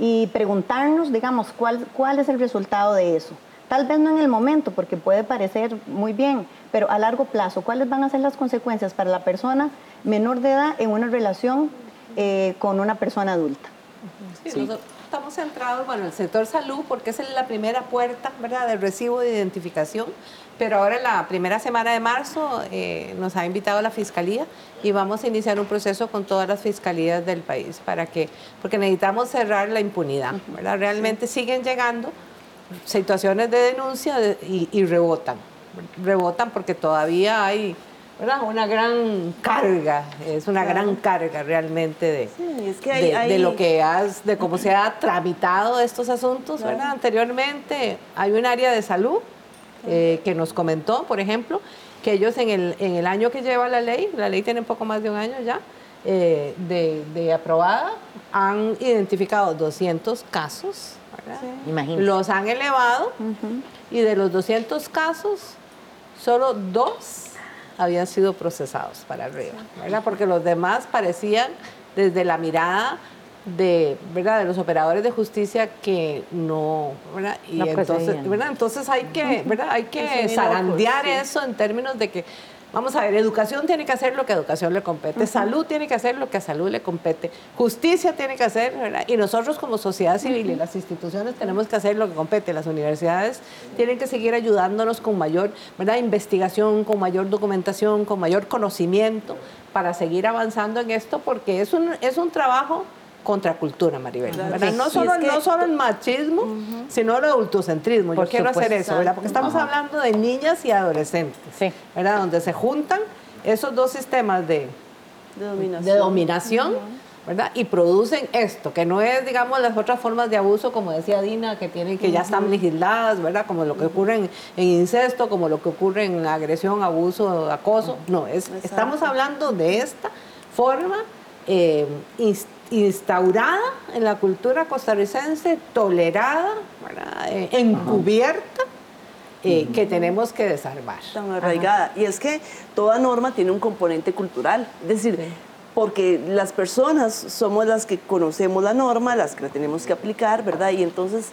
y preguntarnos, digamos, cuál, cuál es el resultado de eso. Tal vez no en el momento, porque puede parecer muy bien, pero a largo plazo, ¿cuáles van a ser las consecuencias para la persona menor de edad en una relación eh, con una persona adulta? Sí, estamos centrados, bueno, el sector salud, porque esa es la primera puerta, ¿verdad?, del recibo de identificación, pero ahora la primera semana de marzo eh, nos ha invitado la Fiscalía y vamos a iniciar un proceso con todas las fiscalías del país para que, porque necesitamos cerrar la impunidad, ¿verdad? Realmente siguen llegando situaciones de denuncia y, y rebotan, rebotan porque todavía hay una gran carga, es una gran carga realmente de, de, lo que has, de cómo se ha tramitado estos asuntos, ¿verdad? Anteriormente hay un área de salud eh, que nos comentó, por ejemplo, que ellos en el, en el año que lleva la ley, la ley tiene un poco más de un año ya, eh, de, aprobada, han identificado 200 casos, los han elevado y de los 200 casos, solo dos habían sido procesados para arriba, ¿verdad? Porque los demás parecían desde la mirada de, ¿verdad? de los operadores de justicia que no, ¿verdad? Y entonces, ¿verdad? entonces hay que, ¿verdad? Hay que zarandear eso en términos de que Vamos a ver, educación tiene que hacer lo que a educación le compete, salud tiene que hacer lo que a salud le compete, justicia tiene que hacer, ¿verdad? Y nosotros como sociedad civil y las instituciones tenemos que hacer lo que compete. Las universidades tienen que seguir ayudándonos con mayor ¿verdad? investigación, con mayor documentación, con mayor conocimiento para seguir avanzando en esto, porque es un, es un trabajo contracultura, Maribel. No, solo, no solo el machismo, sino el adultocentrismo. Yo quiero hacer eso, ¿verdad? Porque estamos hablando de niñas y adolescentes, ¿verdad? Donde se juntan esos dos sistemas de, de dominación, ¿verdad? Y producen esto, que no es, digamos, las otras formas de abuso, como decía Dina, que tienen que ya están legisladas, ¿verdad? Como lo que ocurre en, incesto, como lo que ocurre en agresión, abuso, acoso. No, es, estamos hablando de esta forma eh, instaurada en la cultura costarricense, tolerada, eh, encubierta. Eh, que tenemos que desarmar. Tan arraigada. Y es que toda norma tiene un componente cultural. Es decir, porque las personas somos las que conocemos la norma, las que la tenemos que aplicar, ¿verdad? Y entonces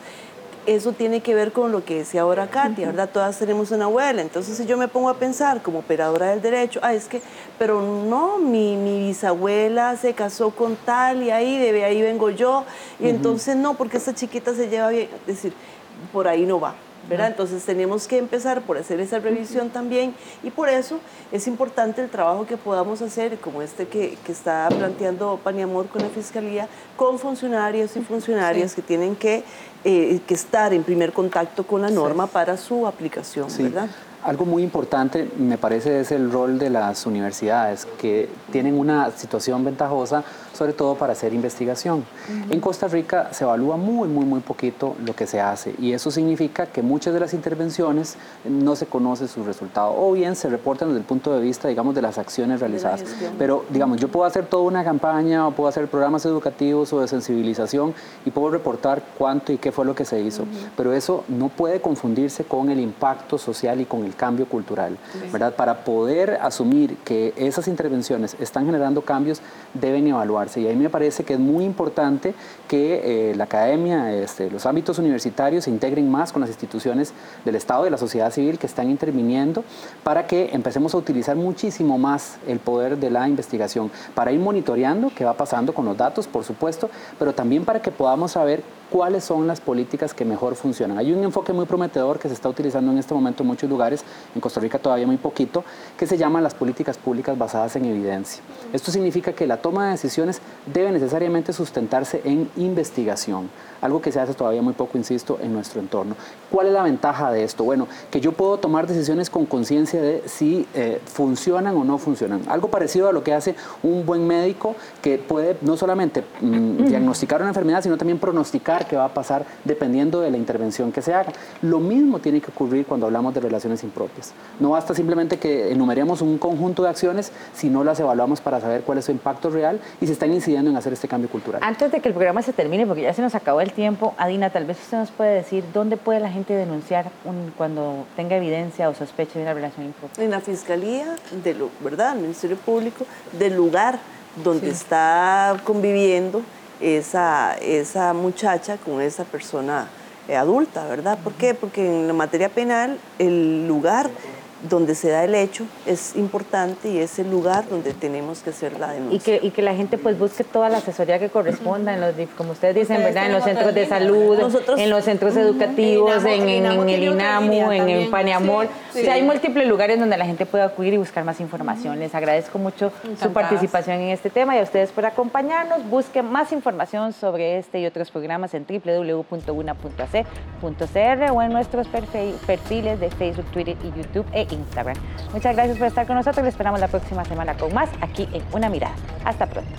eso tiene que ver con lo que decía ahora Katia, ¿verdad? Todas tenemos una abuela, entonces si yo me pongo a pensar como operadora del derecho, ah, es que, pero no, mi, bisabuela se casó con tal y ahí, de ahí vengo yo, y entonces no, porque esta chiquita se lleva bien, es decir, por ahí no va. ¿Verdad? Entonces tenemos que empezar por hacer esa revisión también y por eso es importante el trabajo que podamos hacer, como este que, que está planteando Paniamor con la Fiscalía, con funcionarios y funcionarias que tienen que, eh, que estar en primer contacto con la norma para su aplicación, ¿verdad? Algo muy importante, me parece, es el rol de las universidades, que tienen una situación ventajosa sobre todo para hacer investigación. En Costa Rica se evalúa muy, muy, muy poquito lo que se hace y eso significa que muchas de las intervenciones no se conoce su resultado o bien se reportan desde el punto de vista, digamos, de las acciones realizadas. Pero, digamos, yo puedo hacer toda una campaña o puedo hacer programas educativos o de sensibilización y puedo reportar cuánto y qué fue lo que se hizo, pero eso no puede confundirse con el impacto social y con el cambio cultural, ¿verdad? Para poder asumir que esas intervenciones están generando cambios, deben evaluar y ahí me parece que es muy importante que eh, la academia, este, los ámbitos universitarios se integren más con las instituciones del Estado y de la sociedad civil que están interviniendo para que empecemos a utilizar muchísimo más el poder de la investigación, para ir monitoreando qué va pasando con los datos, por supuesto, pero también para que podamos saber cuáles son las políticas que mejor funcionan. Hay un enfoque muy prometedor que se está utilizando en este momento en muchos lugares, en Costa Rica todavía muy poquito, que se llama las políticas públicas basadas en evidencia. Esto significa que la toma de decisiones debe necesariamente sustentarse en investigación, algo que se hace todavía muy poco, insisto, en nuestro entorno. ¿Cuál es la ventaja de esto? Bueno, que yo puedo tomar decisiones con conciencia de si eh, funcionan o no funcionan. Algo parecido a lo que hace un buen médico que puede no solamente mm, diagnosticar una enfermedad, sino también pronosticar qué va a pasar dependiendo de la intervención que se haga. Lo mismo tiene que ocurrir cuando hablamos de relaciones impropias. No basta simplemente que enumeremos un conjunto de acciones, sino las evaluamos para saber cuál es su impacto real y si están incidiendo en hacer este cambio cultural. Antes de que el programa se termine, porque ya se nos acabó el tiempo, Adina, tal vez usted nos puede decir dónde puede la gente denunciar cuando tenga evidencia o sospecha de una relación impropia. En la Fiscalía, de lo, ¿verdad? El Ministerio Público, del lugar donde está conviviendo esa, esa muchacha con esa persona eh, adulta, ¿verdad? ¿Por qué? Porque en la materia penal el lugar donde se da el hecho es importante y es el lugar donde tenemos que hacer la denuncia. Y que, y que la gente pues busque toda la asesoría que corresponda, en los, como ustedes dicen, ¿verdad? En los centros de salud, en los centros educativos, en, el INAMU, en el Paniamor. O sea, hay múltiples lugares donde la gente puede acudir y buscar más información. Les agradezco mucho su participación en este tema y a ustedes por acompañarnos. Busquen más información sobre este y otros programas en www.una.ac.cr o en nuestros perfiles de Facebook, Twitter y YouTube e Instagram. Muchas gracias por estar con nosotros. Les esperamos la próxima semana con más aquí en Una Mirada. Hasta pronto.